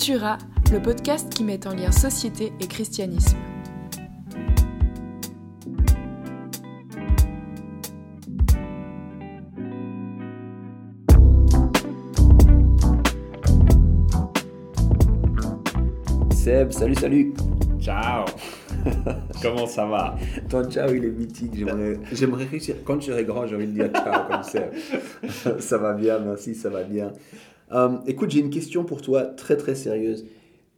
Cultura, le podcast qui met en lien société et christianisme. Seb, salut, salut. Ciao. Comment ça va? Ton ciao, il est mythique. J'aimerais, j'aimerais réussir. Quand je serai grand, j'ai envie de dire ciao comme Seb. ça va bien, merci, ça va bien. Euh, écoute, j'ai une question pour toi très très sérieuse.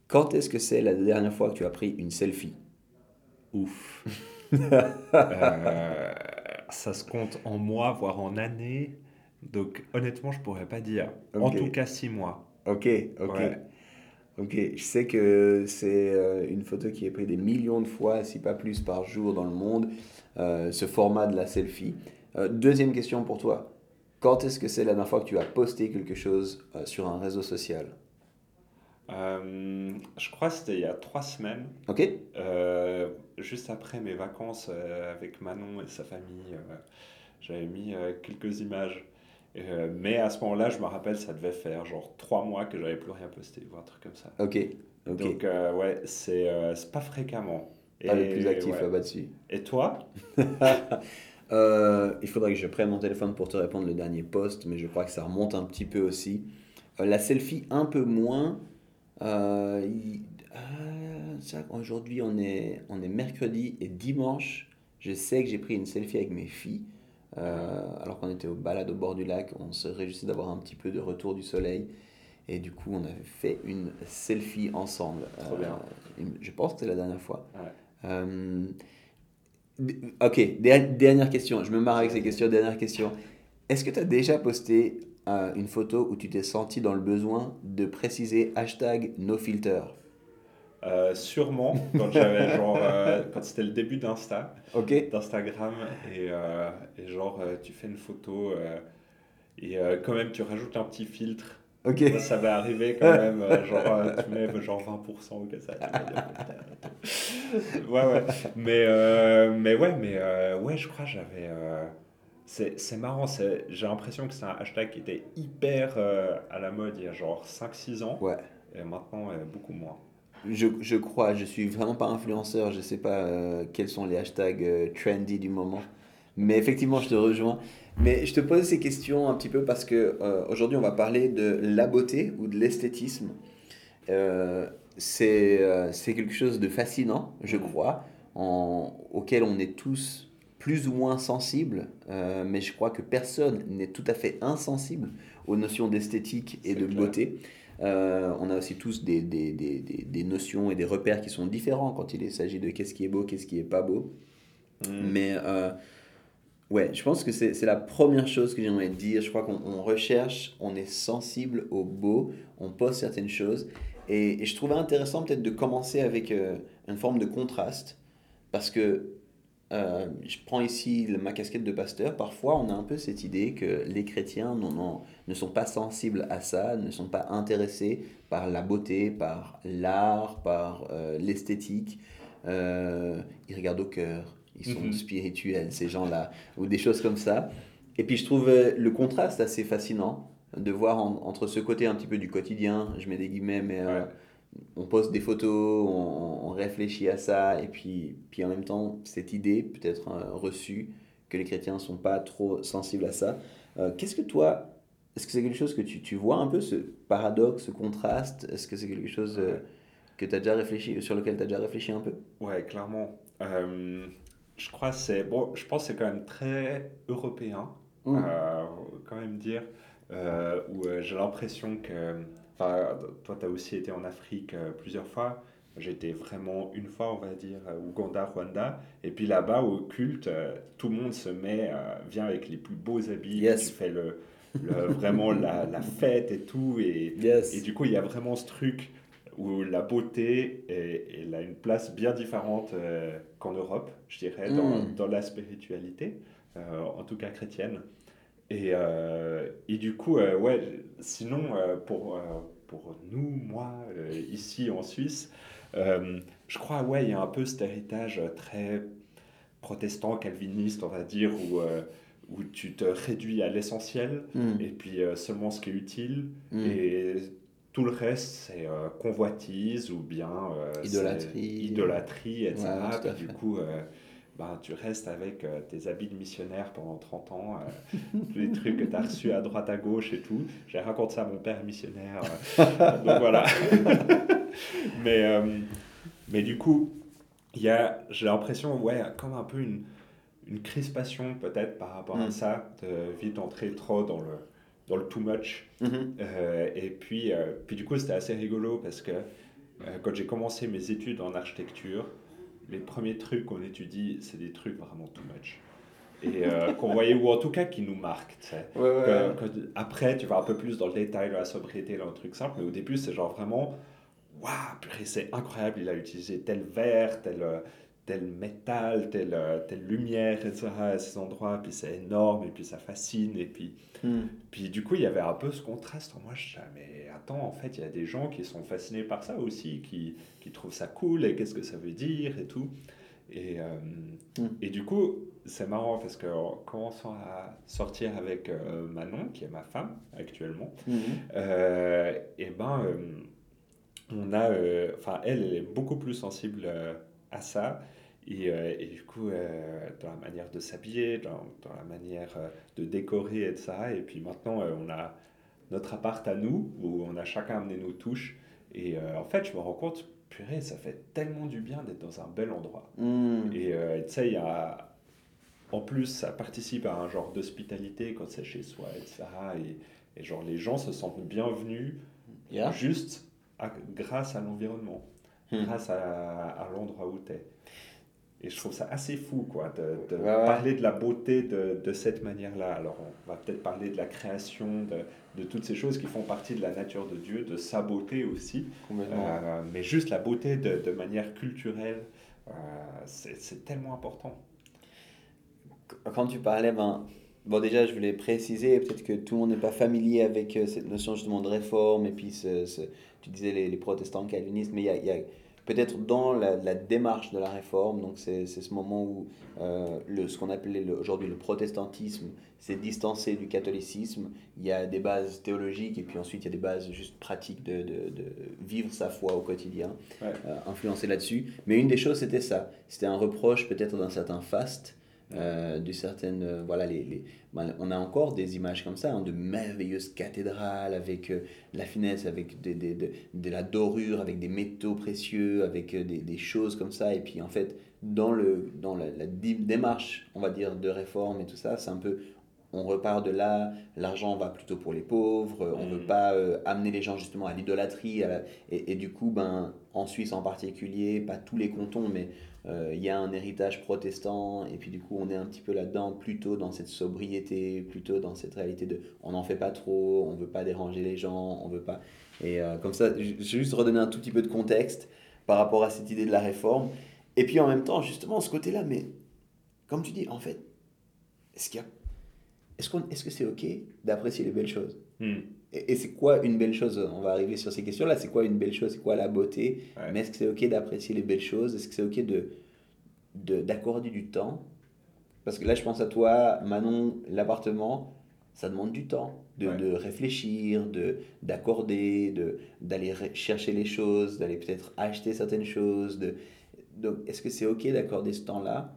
Quand est-ce que c'est la dernière fois que tu as pris une selfie? Ouf. Euh, ça se compte en mois, voire en années. Donc honnêtement, je pourrais pas dire. En tout cas, six mois. Ok, ok. Ouais. Ok, je sais que c'est euh, une photo qui est prise des millions de fois, si pas plus par jour dans le monde, euh, ce format de la selfie. Euh, deuxième question pour toi. Quand est-ce que c'est la dernière fois que tu as posté quelque chose euh, sur un réseau social? Euh, je crois que c'était il y a trois semaines, Ok euh, juste après mes vacances avec Manon et sa famille. J'avais mis quelques images. Mais à ce moment-là, je me rappelle, ça devait faire genre trois mois que j'avais plus rien posté ou un truc comme ça. Ok, ok. Donc ouais, c'est c'est pas fréquemment. Pas le plus actif ouais. là-dessus. Et toi? Euh, il faudrait que je prenne mon téléphone pour te répondre le dernier post, mais je crois que ça remonte un petit peu aussi. Euh, la selfie, un peu moins. Euh, Aujourd'hui, on est, on est mercredi et dimanche. Je sais que j'ai pris une selfie avec mes filles. alors qu'on était au balade au bord du lac, on se réjouissait d'avoir un petit peu de retour du soleil. Et du coup, on avait fait une selfie ensemble. Trop bien. il- je pense que c'est la dernière fois. Ouais. Ok, der- dernière question. Je me marre avec ces questions. Dernière question. Est-ce que tu as déjà posté euh, une photo où tu t'es senti dans le besoin de préciser hashtag nofilter? Euh, sûrement quand j'avais genre euh, quand c'était le début d'Insta, d'Instagram et, euh, et genre tu fais une photo et quand même tu rajoutes un petit filtre. Ok. Moi, ça m'est arrivé quand même euh, genre euh, tu mets genre 20% ou que ça. ouais ouais. Mais euh, mais ouais mais euh, ouais je crois que j'avais euh, c'est marrant, j'ai l'impression que c'est un hashtag qui était hyper à la mode il y a genre 5-6 ans Ouais. et maintenant beaucoup moins. Je, je crois, je suis vraiment pas influenceur, je sais pas quels sont les hashtags trendy du moment. Mais effectivement, je te rejoins. Mais je te pose ces questions un petit peu parce que euh, aujourd'hui, on va parler de la beauté ou de l'esthétisme. Euh, c'est euh, quelque chose de fascinant, je crois, en- auquel on est tous plus ou moins sensibles. euh, mais je crois que personne n'est tout à fait insensible aux notions d'esthétique et de clair. beauté. Euh, on a aussi tous des, des, des, des, notions et des repères qui sont différents quand il s'agit de qu'est-ce qui est beau, qu'est-ce qui est pas beau. Mm. Mais euh, ouais, je pense que c'est la première chose que j'aimerais dire. Je crois qu'on on recherche, on est sensible au beau, on pose certaines choses. Et, je trouvais intéressant peut-être de commencer avec euh, une forme de contraste. Parce que euh, je prends ici ma casquette de pasteur. Parfois, on a un peu cette idée que les chrétiens non, non, ne sont pas sensibles à ça, ne sont pas intéressés par la beauté, par l'art, par euh, l'esthétique. Ils regardent au cœur, ils sont Mhm. spirituels, ces gens-là, ou des choses comme ça. Et puis je trouve euh, le contraste assez fascinant de voir en- entre ce côté un petit peu du quotidien, je mets des guillemets, mais euh, on poste des photos, on, on réfléchit à ça, et puis, puis en même temps, cette idée peut-être euh, reçue que les chrétiens ne sont pas trop sensibles à ça. Euh, Qu'est-ce que toi, est-ce que c'est quelque chose que tu, tu vois un peu, ce paradoxe, ce contraste? Est-ce que c'est quelque chose que tu as déjà réfléchi, sur lequel tu as déjà réfléchi un peu? Ouais, clairement. Je crois c'est bon. Je pense que c'est quand même très européen, Mm. euh, quand même dire, euh, où euh, j'ai l'impression que. Enfin, toi, tu as aussi été en Afrique euh, plusieurs fois. J'ai été vraiment une fois, on va dire, Ouganda, Rwanda. Et puis là-bas, au culte, tout le monde se met, vient avec les plus beaux habits. Yes. Tu fais le, le- vraiment la, la fête et tout. Et, Yes. et du coup, il y a vraiment ce truc où la beauté, est- elle a une place bien différente euh, qu'en Europe, je dirais, dans, Mm. dans la spiritualité, euh, en tout cas chrétienne. Et, euh, et du coup, euh, ouais, sinon, pour, pour nous, moi, ici en Suisse, je crois, ouais, il y a un peu cet héritage très protestant, calviniste, on va dire, où, où tu te réduis à l'essentiel Mm. et puis seulement ce qui est utile. Mm. Et tout le reste, c'est euh, convoitise ou bien euh, Idolâtrie. idolâtrie, etc. Ouais, Puis du coup, euh, ben, tu restes avec euh, tes habits de missionnaire pendant 30 ans, euh, tous les trucs que tu as reçus à droite à gauche et tout. J'ai raconté ça à mon père missionnaire. euh, donc voilà. mais, mais du coup, il y a, j'ai l'impression, ouais, comme un peu une, une crispation peut-être par rapport à Mm. ça, de vite entrer trop dans le, dans le too much. Mhm. Euh, et puis, euh, puis du coup, c'était assez rigolo parce que euh, quand j'ai commencé mes études en architecture, les premiers trucs qu'on étudie, c'est des trucs vraiment too much. Et qu'on voyait, ou en tout cas qui nous marquent. tu sais. Ouais, ouais, Que- ouais. que- après, tu vas un peu plus dans le détail de la sobriété, dans le truc simple, mais au début, c'est genre vraiment, waouh, purée, c'est incroyable, il a utilisé tel verre, tel, tel métal, telle, euh, telle lumière, etc. à ces endroits, puis c'est énorme, et puis ça fascine, et puis, Mhm. puis du coup, il y avait un peu ce contraste. Moi, je disais, mais attends, en fait, il y a des gens qui sont fascinés par ça aussi, qui, qui trouvent ça cool, et qu'est-ce que ça veut dire, et tout. Et, euh, Mm. et du coup, c'est marrant parce qu'en commençant à sortir avec euh, Manon, qui est ma femme actuellement, Mhm. euh, et ben, on a, enfin, elle, elle est beaucoup plus sensible à ça. Et, euh, et du coup, euh, dans la manière de s'habiller, dans, dans la manière euh, de décorer et de ça. Et puis maintenant, on a notre appart à nous, où on a chacun amené nos touches. Et en fait, je me rends compte, purée, ça fait tellement du bien d'être dans un bel endroit. Mhm. Et tu sais, il y a. En plus, ça participe à un genre d'hospitalité quand c'est chez soi, etc. Et, et genre, les gens se sentent bienvenus Yeah. juste à- grâce à l'environnement, Hmm. grâce à, à l'endroit où tu es. Et je trouve ça assez fou, quoi, de, de Ouais, ouais. parler de la beauté de, de cette manière-là. Alors, on va peut-être parler de la création, de, de toutes ces choses qui font partie de la nature de Dieu, de sa beauté aussi. Euh, mais juste la beauté de, de manière culturelle, euh, c'est tellement important. Quand tu parlais, ben, bon déjà je voulais préciser, peut-être que tout le monde n'est pas familier avec euh, cette notion justement de réforme, et puis ce, ce- tu disais les, les protestants calvinistes, mais il y a, il y a peut-être dans la, la démarche de la réforme, donc c'est ce moment où euh, le, ce qu'on appelait aujourd'hui le protestantisme s'est distancé du catholicisme, il y a des bases théologiques, et puis ensuite il y a des bases juste pratiques de, de, de vivre sa foi au quotidien, Ouais. euh, influencé là-dessus. Mais une des choses c'était ça, c'était un reproche peut-être d'un certain faste, euh, de certaines euh, voilà les, les- ben, on a encore des images comme ça hein, de merveilleuses cathédrales avec euh, de la finesse avec des, des- de, la dorure avec des métaux précieux avec des, des choses comme ça. Et puis en fait dans le dans la, la dé- démarche on va dire de réforme et tout ça c'est un peu on repart de là, l'argent va plutôt pour les pauvres, on ne Mm. veut pas euh, amener les gens justement à l'idolâtrie, et, et du coup, ben, en Suisse en particulier, pas tous les cantons, mais euh, il y a un héritage protestant, et puis du coup, on est un petit peu là-dedans, plutôt dans cette sobriété, plutôt dans cette réalité de on n'en fait pas trop, on veut pas déranger les gens, on veut pas. Et euh, comme ça, j'ai juste redonné un tout petit peu de contexte par rapport à cette idée de la réforme. Et puis en même temps, justement, ce côté-là, mais comme tu dis, en fait, est-ce qu'il y a. Est-ce, qu'on, est-ce que c'est OK d'apprécier les belles choses Hmm. Et, et c'est quoi une belle chose? On va arriver sur ces questions-là. C'est quoi une belle chose? C'est quoi la beauté? Ouais. Mais est-ce que c'est OK d'apprécier les belles choses? Est-ce que c'est OK de, de, d'accorder du temps? Parce que là, je pense à toi, Manon, l'appartement, ça demande du temps. De, Ouais. de réfléchir, de, d'accorder, de, d'aller chercher les choses, d'aller peut-être acheter certaines choses. De... Donc, est-ce que c'est OK d'accorder ce temps-là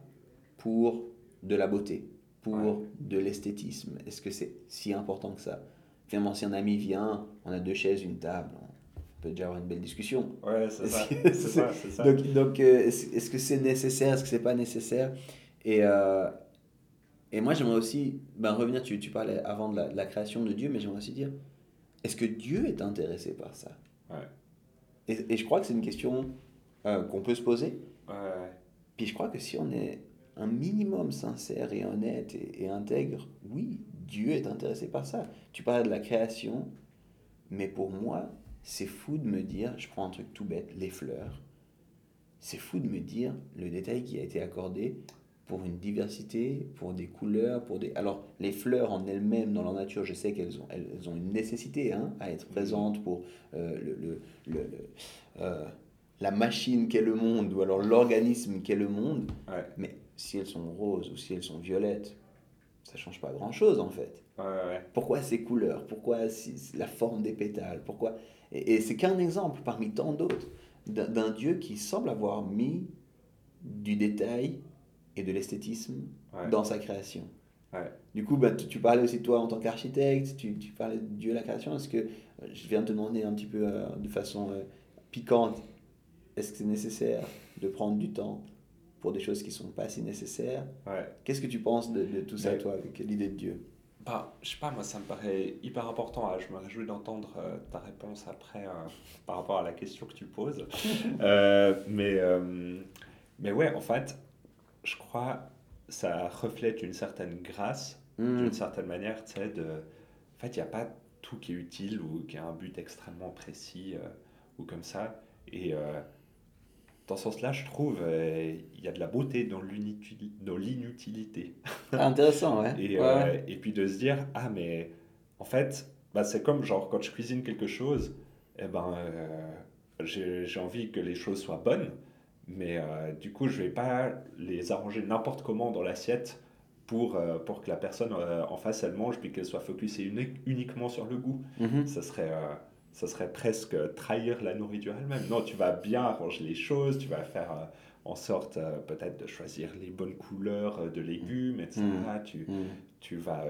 pour de la beauté, pour Ouais. de l'esthétisme Est-ce que c'est si important que ça? Finalement, si un ami vient, on a deux chaises, une table, on peut déjà avoir une belle discussion. Ouais, c'est ça. C'est- C'est ça, c'est ça. Donc, donc euh, est-ce que c'est nécessaire, est-ce que c'est pas nécessaire? Et, euh, et moi, j'aimerais aussi ben, revenir, tu, tu parlais avant de la, de la création de Dieu, mais j'aimerais aussi dire, est-ce que Dieu est intéressé par ça? Ouais. et, et je crois que c'est une question euh, qu'on peut se poser. Ouais. Puis je crois que si on est un minimum sincère et honnête et, et intègre, oui, Dieu est intéressé par ça. Tu parlais de la création, mais pour moi, c'est fou de me dire, je prends un truc tout bête, les fleurs, c'est fou de me dire le détail qui a été accordé pour une diversité, pour des couleurs, pour des... Alors, les fleurs en elles-mêmes, dans leur nature, je sais qu'elles ont, elles, elles ont une nécessité hein, à être présentes pour euh, le, le- le- le- euh, la machine qu'est le monde, ou alors l'organisme qu'est le monde. Ouais. Mais si elles sont roses ou si elles sont violettes, ça change pas grand-chose en fait. Ouais, ouais. Pourquoi ces couleurs? Pourquoi si- la forme des pétales? Pourquoi? Et, et c'est qu'un exemple parmi tant d'autres d'un Dieu qui semble avoir mis du détail et de l'esthétisme Ouais. dans sa création. Du coup, bah, tu, tu parlais aussi de toi en tant qu'architecte, tu, tu parlais de Dieu et la création. Est-ce que, je viens de te demander un petit peu euh, de façon euh, piquante, est-ce que c'est nécessaire de prendre du temps pour des choses qui sont pas si nécessaires Ouais. Qu'est-ce que tu penses de, de tout ça, Mais- toi, avec l'idée de Dieu? Bah, je sais pas, moi ça me paraît hyper important. Ah, Je me réjouis d'entendre euh, ta réponse après euh, par rapport à la question que tu poses. Euh, mais, euh, mais ouais, en fait, je crois ça reflète une certaine grâce, Hmm. d'une certaine manière, tu sais, de... En fait, il n'y a pas tout qui est utile ou qui a un but extrêmement précis euh, ou comme ça. Et dans ce sens-là, je trouve, euh, il y a de la beauté dans l'inutil- dans l'inutilité. Ah, Intéressant, ouais. Et, Ouais, euh, ouais. et puis de se dire, ah mais en fait, bah, c'est comme genre quand je cuisine quelque chose, eh ben, euh, j'ai envie que les choses soient bonnes, mais euh, du coup je vais pas les arranger n'importe comment dans l'assiette pour, pour que la personne en face elle mange puis qu'elle soit focusée uni- uniquement sur le goût. Mhm. Ça serait, ça serait presque trahir la nourriture elle-même. Non, tu vas bien arranger les choses, tu vas faire euh, en sorte euh, peut-être de choisir les bonnes couleurs euh, de légumes, etc. Mm. Tu, Mhm. tu vas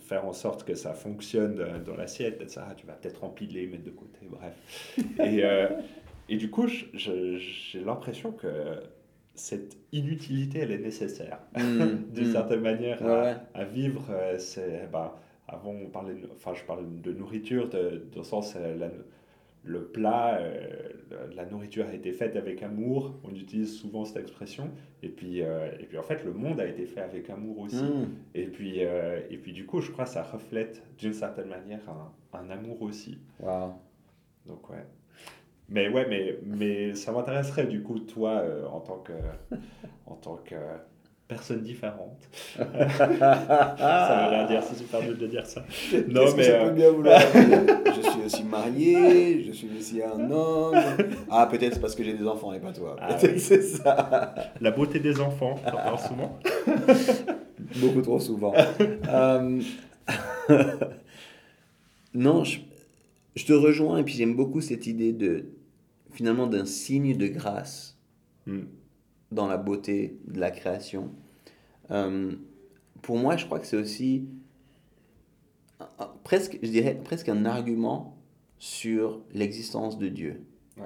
faire en sorte que ça fonctionne dans l'assiette, etc. Tu vas peut-être empiler, mettre de côté, bref. Et, et du coup, j'ai l'impression que cette inutilité, elle est nécessaire, Mhm. d'une Mhm. certaine manière, Ouais, à, à vivre. C'est, bah, avant, on parlait, enfin, je parle de nourriture, de, dans le sens, euh, la- le plat, euh, la nourriture a été faite avec amour, on utilise souvent cette expression, et puis, euh, et puis en fait, le monde a été fait avec amour aussi. Mhm. Et puis, et puis du coup, je crois que ça reflète d'une certaine manière un, un amour aussi. Wow. Donc ouais. Mais ouais, mais, mais ça m'intéresserait du coup, toi, euh, en tant que, en tant que personne différente. ça veut rien dire, c'est super dur de dire ça. Non, que mais, ça euh, peut bien vouloir dire Je suis aussi marié, je suis aussi un homme. Ah, peut-être c'est parce que j'ai des enfants et pas toi. Ah Peut-être oui. c'est ça. La beauté des enfants, parles souvent. Beaucoup trop souvent. Euh, non, je, je te rejoins et puis j'aime beaucoup cette idée de finalement d'un signe de grâce Hmm. Dans la beauté de la création. Euh, pour moi, je crois que c'est aussi un- un- presque, je dirais, presque un argument sur l'existence de Dieu. Ouais.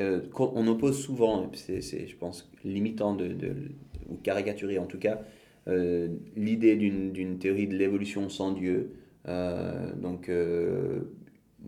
Euh, on oppose souvent, c'est, c'est, je pense, limitant de, de- ou caricaturé en tout cas, euh, l'idée d'une, d'une théorie de l'évolution sans Dieu. Donc,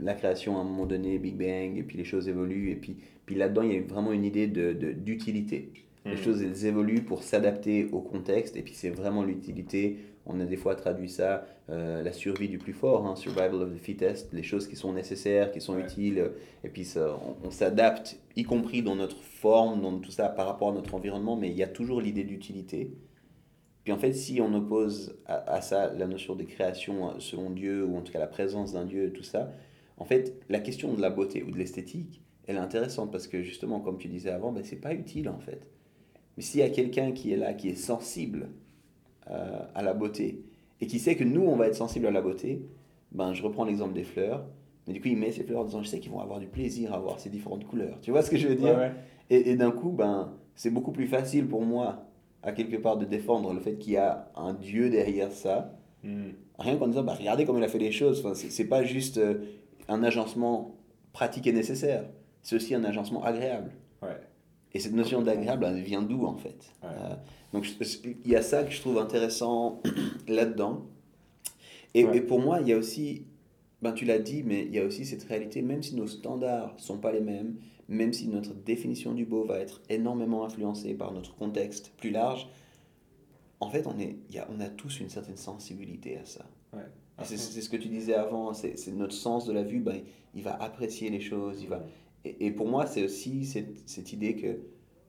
la création à un moment donné, Big Bang, et puis les choses évoluent, et puis, puis là-dedans, il y a vraiment une idée de, de- d'utilité. Les Mhm. choses, elles évoluent pour s'adapter au contexte, et puis c'est vraiment l'utilité. On a des fois traduit ça, euh, la survie du plus fort, hein, survival of the fittest, les choses qui sont nécessaires, qui sont Ouais. utiles, euh, et puis ça, on, on s'adapte, y compris dans notre forme, dans tout ça, par rapport à notre environnement, mais il y a toujours l'idée d'utilité. Puis en fait, si on oppose à, à ça la notion de création euh, selon Dieu, ou en tout cas la présence d'un Dieu, tout ça, en fait, la question de la beauté ou de l'esthétique, elle est intéressante parce que justement, comme tu disais avant, ben, c'est pas utile en fait. Mais s'il y a quelqu'un qui est là, qui est sensible euh, à la beauté, et qui sait que nous, on va être sensible à la beauté, ben, je reprends l'exemple des fleurs, mais du coup, il met ces fleurs en disant, je sais qu'ils vont avoir du plaisir à voir ces différentes couleurs. Tu vois ce que je veux dire? Ouais, ouais. Et, et d'un coup, ben, c'est beaucoup plus facile pour moi, à quelque part, de défendre le fait qu'il y a un Dieu derrière ça, Hmm. Rien qu'en disant, bah, regardez comme il a fait les choses. Enfin, c'est c'est pas juste euh, un agencement pratique et nécessaire, c'est aussi un agencement agréable. Ouais. Et cette notion d'agréable, elle vient d'où en fait? Ouais. Euh, Donc il y a ça que je trouve intéressant là-dedans. Et, Ouais. et pour moi, il y a aussi, ben, tu l'as dit, mais il y a aussi cette réalité, même si nos standards sont pas les mêmes, même si notre définition du beau va être énormément influencée par notre contexte plus large, en fait, on, est, y a, on a tous une certaine sensibilité à ça. Ouais. C'est ce que tu disais avant, c'est c'est notre sens de la vue, ben, il va apprécier les choses. Il va... et, et pour moi, c'est aussi cette, cette idée que,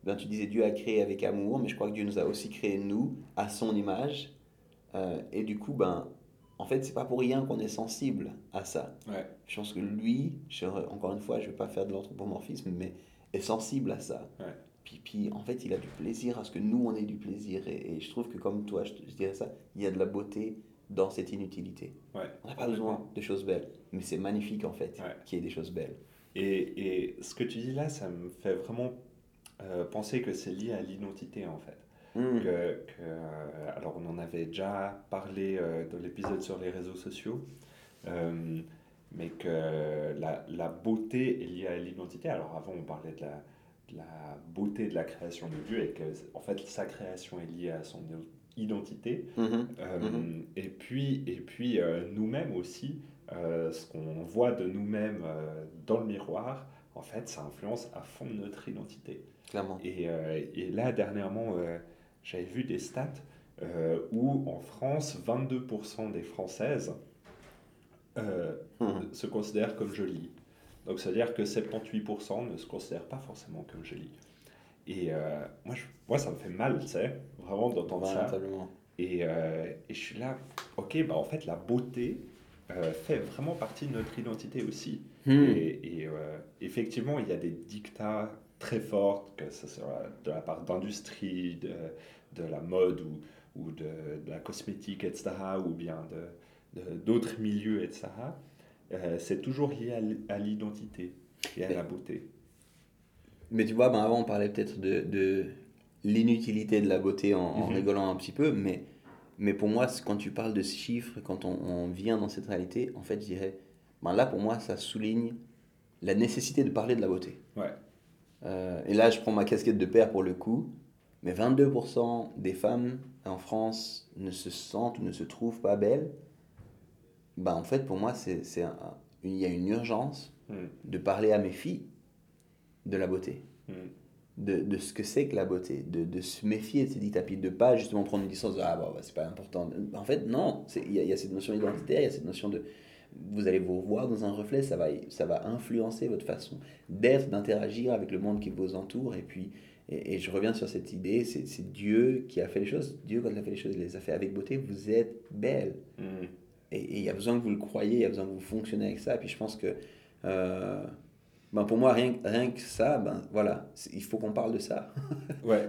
ben, tu disais Dieu a créé avec amour, mais je crois que Dieu nous a aussi créé, nous, à son image. Euh, et du coup, ben, en fait, c'est pas pour rien qu'on est sensible à ça. Ouais. Je pense que lui, je- encore une fois, je vais pas faire de l'anthropomorphisme, mais est sensible à ça. Ouais. Puis, puis, en fait, il a du plaisir à ce que nous, on ait du plaisir. Et, et je trouve que comme toi, je, dirais ça, il y a de la beauté dans cette inutilité. Ouais. On n'a pas besoin de choses belles, mais c'est magnifique en fait qu'il y ait des choses belles. Et, et ce que tu dis là, ça me fait vraiment euh, penser que c'est lié à l'identité en fait. Hmm. Que, que, euh, alors on en avait déjà parlé euh, dans l'épisode sur les réseaux sociaux, euh, mais que la, la beauté est liée à l'identité. Alors avant on parlait de la, de la beauté de la création de Dieu et que en fait sa création est liée à son identité. Euh, Mhm. Et puis, et puis nous-mêmes aussi, euh, ce qu'on voit de nous-mêmes euh, dans le miroir, en fait, ça influence à fond notre identité. Clairement. Et, euh, et là, dernièrement, j'avais vu des stats où en France, 22% des Françaises Mhm. se considèrent comme jolies. Donc, c'est-à-dire que 78% ne se considèrent pas forcément comme jolies. Et moi, je- moi, ça me fait mal, tu sais, vraiment d'entendre ça. Et, et je suis là, ok, bah en fait, la beauté euh, fait vraiment partie de notre identité aussi. Hmm. Et, et, euh, effectivement, il y a des dictats très forts, que ce soit de la part d'industrie, de, de la mode ou, ou de, de la cosmétique, etc., ou bien de- d'autres milieux, etc. Euh, c'est toujours lié à l'identité et à Mais- la beauté. Mais tu vois, ben avant on parlait peut-être de, de l'inutilité de la beauté en, en Mhm. rigolant un petit peu, mais, mais pour moi, quand tu parles de ce chiffre, quand on, on vient dans cette réalité, en fait, je dirais, ben là pour moi, ça souligne la nécessité de parler de la beauté. Ouais. Euh, et là, je prends ma casquette de père pour le coup, mais 22% des femmes en France ne se sentent ou ne se trouvent pas belles. Ben, en fait, pour moi, c'est, c'est un- il y a une urgence Mm. de parler à mes filles de la beauté, Mm. De, de ce que c'est que la beauté, de, de se méfier de ces dictats, puis de pas justement prendre une distance de ah bon, bah, c'est pas important. En fait, non, c'est- il y, a- il y a cette notion identitaire, il y a cette notion de vous allez vous voir dans un reflet, ça va, ça va influencer votre façon d'être, d'interagir avec le monde qui vous entoure. Et puis, et, et je reviens sur cette idée, c'est c'est Dieu qui a fait les choses. Dieu, quand il a fait les choses, il les a fait avec beauté. Vous êtes belle. Mm. Et et il y a besoin que vous le croyez, il y a besoin que vous fonctionnez avec ça. Et puis je pense que, euh, ben pour moi, rien, que- rien que ça, ben voilà, il faut qu'on parle de ça. Ouais.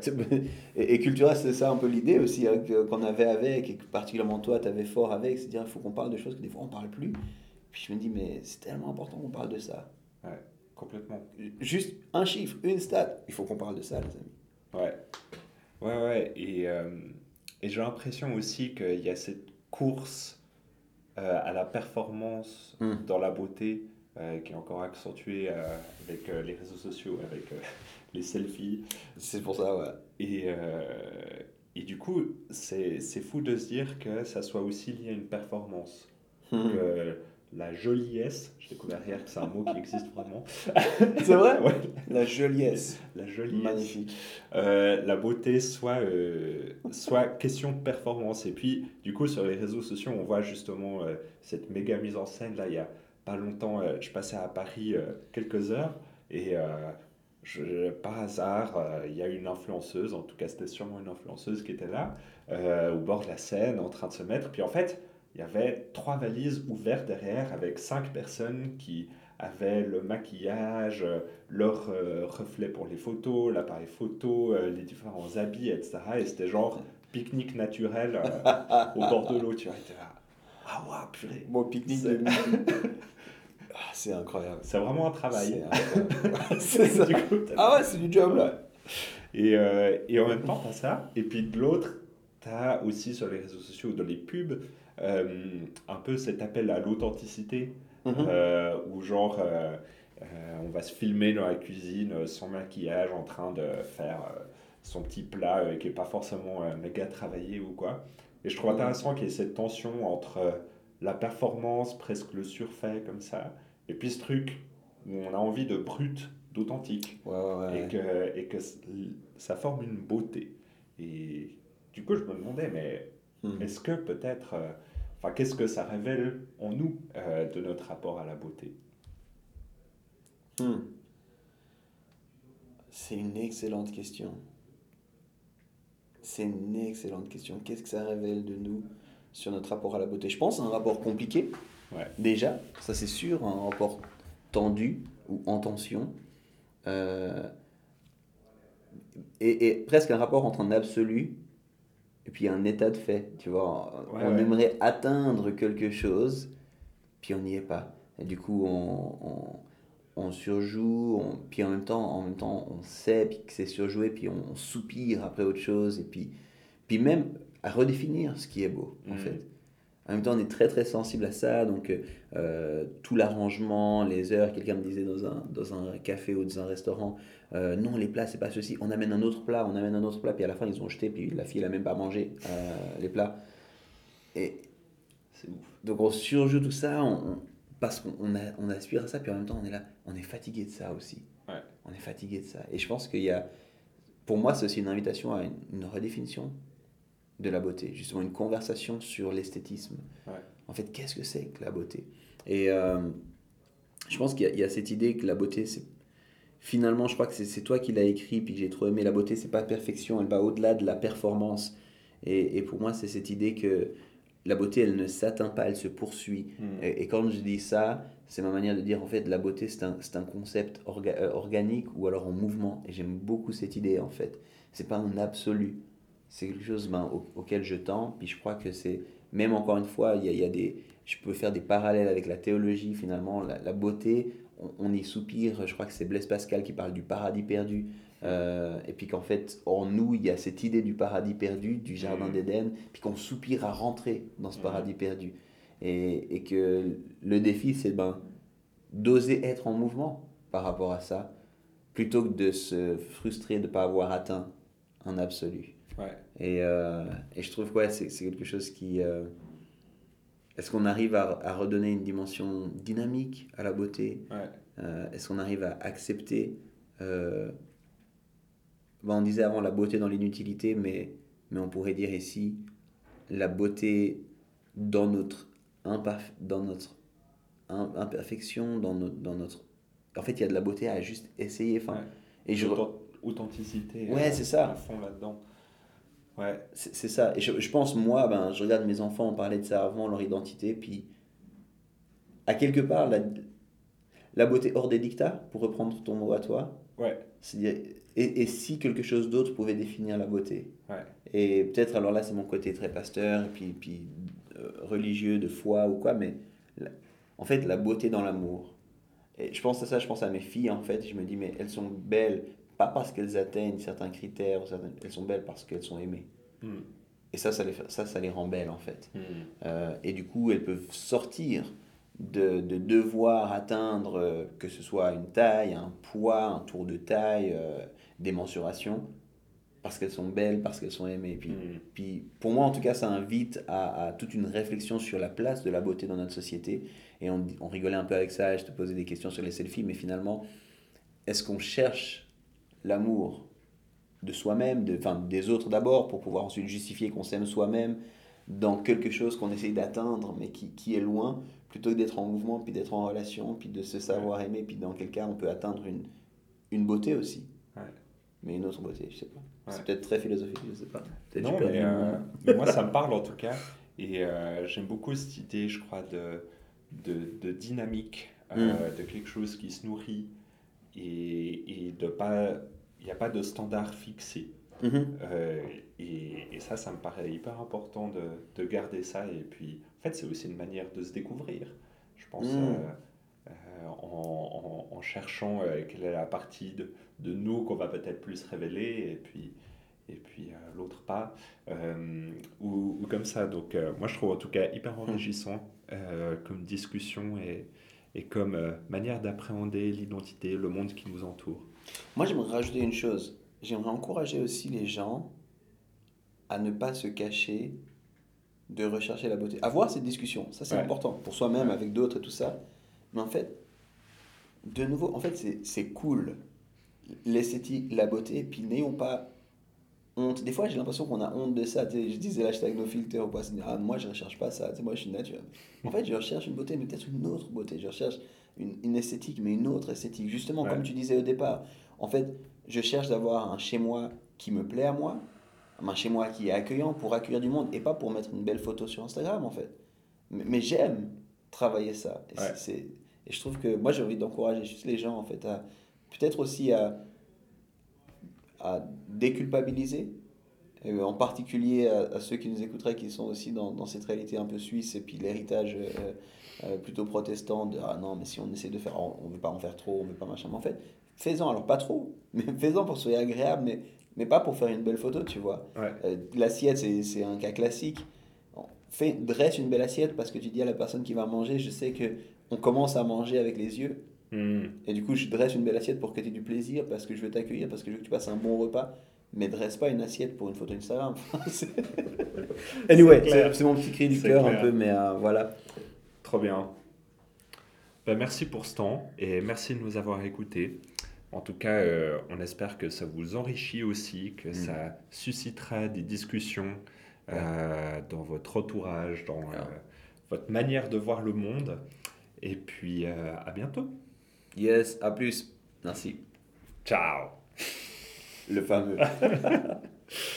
Et, et Cultura, c'est ça un peu l'idée aussi hein, qu'on avait avec, et que particulièrement toi, tu avais fort avec, c'est dire il faut qu'on parle de choses que des fois on parle plus. Puis je me dis, mais c'est tellement important qu'on parle de ça. Complètement. Juste un chiffre, une stat, il faut qu'on parle de ça, les amis. Ouais, ouais, ouais. Et, euh, et j'ai l'impression aussi qu'il y a cette course euh, à la performance Mm. dans la beauté qui est encore accentuée euh, avec euh, les réseaux sociaux, avec euh, les selfies. C'est pour ça, ouais. Et, euh, et du coup, c'est fou de se dire que ça soit aussi lié à une performance. Que la joliesse, j'ai découvert hier que c'est un mot qui existe vraiment. C'est vrai? Ouais, La joliesse. la joliesse. Magnifique. Euh, la beauté soit, euh, soit question de performance. Et puis, du coup, sur les réseaux sociaux, on voit justement euh, cette méga mise en scène. Là, il y a pas longtemps, euh, je passais à Paris euh, quelques heures et euh, je- par hasard, euh, il y a une influenceuse, en tout cas, c'était sûrement une influenceuse qui était là, euh, au bord de la Seine, en train de se mettre. Puis en fait, il y avait trois valises ouvertes derrière avec cinq personnes qui avaient le maquillage, leur euh, reflet pour les photos, l'appareil photo, les différents habits, etc. Et c'était genre pique-nique naturel au bord de l'eau. Tu vois. Ah ouais, purée. Bon, pique-nique C'est- de midi. Ah, c'est incroyable. C'est vraiment un travail. C'est ça. Du coup, t'as- Ah ouais, c'est du job là. Et, euh, et en même temps, tu as ça. Et puis de l'autre, tu as aussi sur les réseaux sociaux ou dans les pubs euh, un peu cet appel à l'authenticité. Euh, où genre, euh, euh, on va se filmer dans la cuisine euh, sans maquillage en train de faire euh, son petit plat euh, qui n'est pas forcément euh, méga travaillé ou quoi. Et je trouve Mhm. intéressant qu'il y ait cette tension entre euh, la performance, presque le surfait comme ça, et puis ce truc où on a envie de brut, d'authentique Ouais, ouais, ouais. et que, et que ça forme une beauté. Et du coup, je me demandais, mais Mhm. est-ce que peut-être, euh, enfin, qu'est-ce que ça révèle en nous euh, de notre rapport à la beauté? Hmm. C'est une excellente question. C'est une excellente question. Qu'est-ce que ça révèle de nous sur notre rapport à la beauté? Je pense un rapport compliqué, Ouais. déjà, ça c'est sûr, un rapport tendu ou en tension. Euh, et, et presque un rapport entre un absolu et puis un état de fait, tu vois. Ouais, on ouais. aimerait atteindre quelque chose, puis on n'y est pas. Et du coup, on, on, on surjoue, on- puis en même temps, en même temps, on sait puis que c'est surjoué, puis on, soupire après autre chose, et puis, puis même à redéfinir ce qui est beau, en Mhm. fait. En même temps, on est très très sensible à ça, donc euh, tout l'arrangement, les heures, quelqu'un me disait dans un, dans un café ou dans un restaurant, euh, non, les plats, c'est pas ceci, on amène un autre plat, on amène un autre plat, puis à la fin, ils ont jeté, puis la fille, elle a même pas mangé euh, les plats. Et C'est ouf. donc on surjoue tout ça, on- parce qu'on on a- on aspire à ça, puis en même temps, on est là, on est fatigué de ça aussi. Ouais. On est fatigué de ça. Et je pense qu'il y a, pour moi, c'est aussi une invitation à une, une redéfinition de la beauté, justement une conversation sur l'esthétisme. Ouais. En fait, qu'est-ce que c'est que la beauté? Et euh, je pense qu'il y, a- il y a cette idée que la beauté, c'est finalement, je crois que c'est toi qui l'as écrit, puis j'ai trop aimé la beauté, c'est pas perfection, elle va au-delà de la performance. Et, et pour moi, c'est cette idée que la beauté, elle ne s'atteint pas, elle se poursuit. Mm. Et, et quand je dis ça, c'est ma manière de dire en fait la beauté c'est un, un concept orga- euh, organique ou alors en mouvement. Et j'aime beaucoup cette idée en fait. C'est pas un absolu. C'est quelque chose ben, au- auquel je tends. Puis je crois que c'est, même encore une fois, il y a, il y a des, je peux faire des parallèles avec la théologie finalement. La, la beauté, on, on y soupire. Je crois que c'est Blaise Pascal qui parle du paradis perdu. Euh, et puis qu'en fait, en nous, il y a cette idée du paradis perdu, du jardin Mhm. d'Éden, puis qu'on soupire à rentrer dans ce Mhm. paradis perdu. Et, et que le défi, c'est ben, d'oser être en mouvement par rapport à ça, plutôt que de se frustrer de ne pas avoir atteint un absolu. Ouais. Et, euh, et je trouve que ouais, c'est c'est quelque chose qui... euh, Est-ce qu'on arrive à, à redonner une dimension dynamique à la beauté? Ouais. Est-ce qu'on arrive à accepter ben, On disait avant la beauté dans l'inutilité, mais, mais on pourrait dire ici la beauté dans notre, imparf- dans notre im- imperfection, dans notre, dans notre... En fait, il y a de la beauté à juste essayer. Enfin, Ouais. Et je, Authent- Authenticité. Ouais, euh, c'est ça. À fond là-dedans. Ouais. C'est c'est ça. Et je, je pense, moi, ben, je regarde mes enfants, on parlait de ça avant, leur identité, puis à quelque part, la, la beauté hors des dictats, pour reprendre ton mot à toi, Ouais. c'est-à-dire, et, et si quelque chose d'autre pouvait définir la beauté Ouais. Et peut-être, alors là, c'est mon côté très pasteur, et puis, puis euh, religieux, de foi ou quoi, mais la- en fait, la beauté dans l'amour. Et je pense à ça, je pense à mes filles, en fait, je me dis, mais elles sont belles, pas parce qu'elles atteignent certains critères, elles sont belles parce qu'elles sont aimées. Mm. Et ça, ça les, ça, ça les rend belles, en fait. Mm. Euh, et du coup, elles peuvent sortir de, de devoir atteindre, euh, que ce soit une taille, un poids, un tour de taille, euh, des mensurations, parce qu'elles sont belles, parce qu'elles sont aimées. Puis, Mm. puis pour moi, en tout cas, ça invite à, à toute une réflexion sur la place de la beauté dans notre société. Et on, on rigolait un peu avec ça, je te posais des questions sur les selfies, mais finalement, est-ce qu'on cherche l'amour de soi-même, de, enfin, des autres d'abord, pour pouvoir ensuite justifier qu'on s'aime soi-même dans quelque chose qu'on essaye d'atteindre, mais qui, qui est loin, plutôt que d'être en mouvement, puis d'être en relation, puis de se savoir aimer, puis dans quel cas on peut atteindre une, une beauté aussi? Mais une autre beauté, je sais pas. Ouais. C'est peut-être très philosophique, je sais pas. Non, mais, euh, mais moi, ça me parle en tout cas. Et euh, j'aime beaucoup cette idée, je crois, de, de, de dynamique, euh, de quelque chose qui se nourrit et, et de pas. Il n'y a pas de standard fixé. Mhm. Et, et ça, ça me paraît hyper important de, de garder ça. Et puis, en fait, c'est aussi une manière de se découvrir. Je pense Mm. Euh, en, en- en cherchant euh, quelle est la partie de, de nous qu'on va peut-être plus révéler, et puis, et puis euh, l'autre pas, ou, ou comme ça. Donc, moi, je trouve en tout cas hyper enrichissant euh, comme discussion et, et comme manière d'appréhender l'identité, le monde qui nous entoure. Moi, j'aimerais rajouter une chose. J'aimerais encourager aussi les gens à ne pas se cacher de rechercher la beauté. Avoir cette discussion, ça c'est Ouais. important pour soi-même, Ouais. avec d'autres et tout ça. Mais en fait, de nouveau, en fait, c'est- cool. L'esthétique, la beauté, puis n'ayons pas honte. Des fois, j'ai l'impression qu'on a honte de ça. Tu sais, je disais l'hashtag no filter, ah, moi je recherche pas ça, Tu sais, moi je suis naturel. En fait, je recherche une beauté, mais peut-être une autre beauté. Je recherche une, une esthétique, mais une autre esthétique. Justement, Ouais. comme tu disais au départ, en fait, je cherche d'avoir un chez-moi qui me plaît à moi, un chez-moi qui est accueillant pour accueillir du monde et pas pour mettre une belle photo sur Instagram, en fait. Mais, mais j'aime travailler ça. Ouais. c'est- et je trouve que moi, j'ai envie d'encourager juste les gens, en fait, à peut-être aussi à à déculpabiliser, et en particulier à, ceux qui nous écouteraient qui sont aussi dans, dans cette réalité un peu suisse et puis l'héritage euh, euh, plutôt protestant de ah non mais si on essaie de faire on veut pas en faire trop on veut pas machin mais en fait fais-en alors pas trop mais fais-en pour soit agréable mais mais pas pour faire une belle photo tu vois ouais. l'assiette c'est un cas classique fais dresse une belle assiette parce que tu dis à la personne qui va manger je sais que on commence à manger avec les yeux Hmm. Et du coup, je dresse une belle assiette pour que tu aies du plaisir, parce que je veux t'accueillir, parce que je veux que tu passes un bon repas. Mais dresse pas une assiette pour une photo Instagram. anyway, c'est mon petit cri du cœur un peu, mais euh, voilà. Trop bien. Ben, merci pour ce temps et merci de nous avoir écoutés. En tout cas, euh, on espère que ça vous enrichit aussi, que hmm. ça suscitera des discussions euh, dans votre entourage, dans votre manière de voir le monde. Et puis, à bientôt. Yes, à plus. Merci. Ciao. Le fameux.